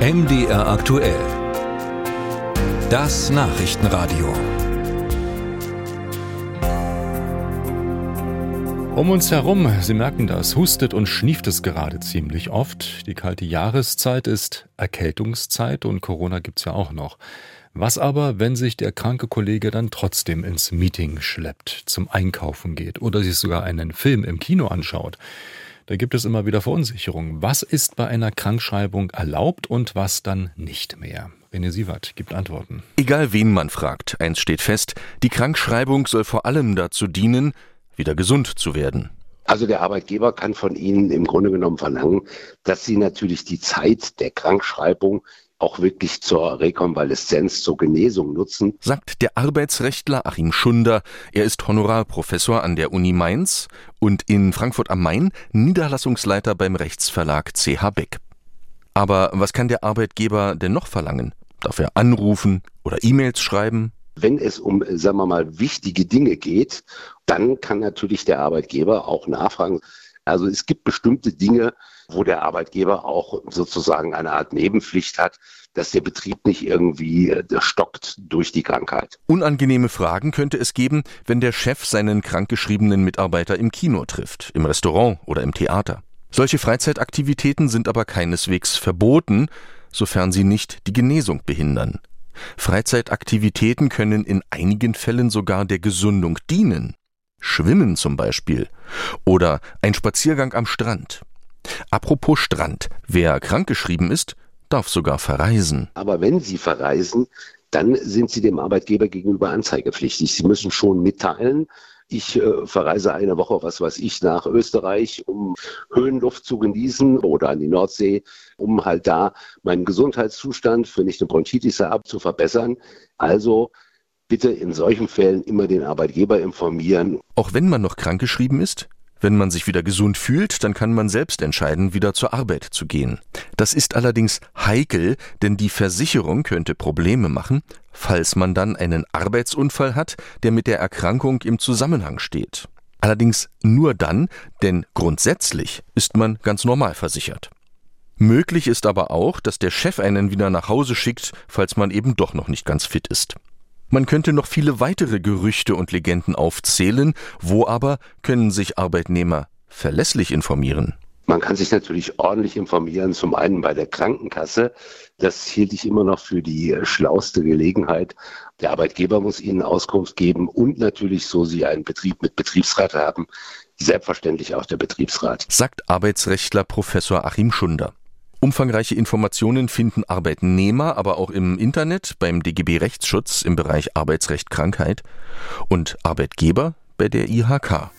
MDR aktuell. Das Nachrichtenradio. Um uns herum, Sie merken das, hustet und schnieft es gerade ziemlich oft. Die kalte Jahreszeit ist Erkältungszeit und Corona gibt's ja auch noch. Was aber, wenn sich der kranke Kollege dann trotzdem ins Meeting schleppt, zum Einkaufen geht oder sich sogar einen Film im Kino anschaut? Da gibt es immer wieder Verunsicherungen. Was ist bei einer Krankschreibung erlaubt und was dann nicht mehr? René Sievert gibt Antworten. Egal wen man fragt, eins steht fest, die Krankschreibung soll vor allem dazu dienen, wieder gesund zu werden. Also der Arbeitgeber kann von Ihnen im Grunde genommen verlangen, dass Sie natürlich die Zeit der Krankschreibung auch wirklich zur Rekonvaleszenz, zur Genesung nutzen. Sagt der Arbeitsrechtler Achim Schunder. Er ist Honorarprofessor an der Uni Mainz und in Frankfurt am Main Niederlassungsleiter beim Rechtsverlag CH Beck. Aber was kann der Arbeitgeber denn noch verlangen? Darf er anrufen oder E-Mails schreiben? Wenn es um, sagen wir mal, wichtige Dinge geht, dann kann natürlich der Arbeitgeber auch nachfragen. Also es gibt bestimmte Dinge, wo der Arbeitgeber auch sozusagen eine Art Nebenpflicht hat, dass der Betrieb nicht irgendwie äh, stockt durch die Krankheit. Unangenehme Fragen könnte es geben, wenn der Chef seinen krankgeschriebenen Mitarbeiter im Kino trifft, im Restaurant oder im Theater. Solche Freizeitaktivitäten sind aber keineswegs verboten, sofern sie nicht die Genesung behindern. Freizeitaktivitäten können in einigen Fällen sogar der Gesundung dienen. Schwimmen zum Beispiel oder ein Spaziergang am Strand. Apropos Strand, wer krankgeschrieben ist, darf sogar verreisen. Aber wenn Sie verreisen, dann sind Sie dem Arbeitgeber gegenüber anzeigepflichtig. Sie müssen schon mitteilen, ich äh, verreise eine Woche, was weiß ich, nach Österreich, um Höhenluft zu genießen oder an die Nordsee, um halt da meinen Gesundheitszustand, wenn ich eine Bronchitis habe, zu verbessern. Also bitte in solchen Fällen immer den Arbeitgeber informieren. Auch wenn man noch krankgeschrieben ist? Wenn man sich wieder gesund fühlt, dann kann man selbst entscheiden, wieder zur Arbeit zu gehen. Das ist allerdings heikel, denn die Versicherung könnte Probleme machen, falls man dann einen Arbeitsunfall hat, der mit der Erkrankung im Zusammenhang steht. Allerdings nur dann, denn grundsätzlich ist man ganz normal versichert. Möglich ist aber auch, dass der Chef einen wieder nach Hause schickt, falls man eben doch noch nicht ganz fit ist. Man könnte noch viele weitere Gerüchte und Legenden aufzählen, wo aber können sich Arbeitnehmer verlässlich informieren? Man kann sich natürlich ordentlich informieren, zum einen bei der Krankenkasse. Das hielt ich immer noch für die schlauste Gelegenheit. Der Arbeitgeber muss Ihnen Auskunft geben und natürlich, so Sie einen Betrieb mit Betriebsrat haben, selbstverständlich auch der Betriebsrat. Sagt Arbeitsrechtler Professor Achim Schunder. Umfangreiche Informationen finden Arbeitnehmer aber auch im Internet beim DGB Rechtsschutz im Bereich Arbeitsrecht Krankheit und Arbeitgeber bei der IHK.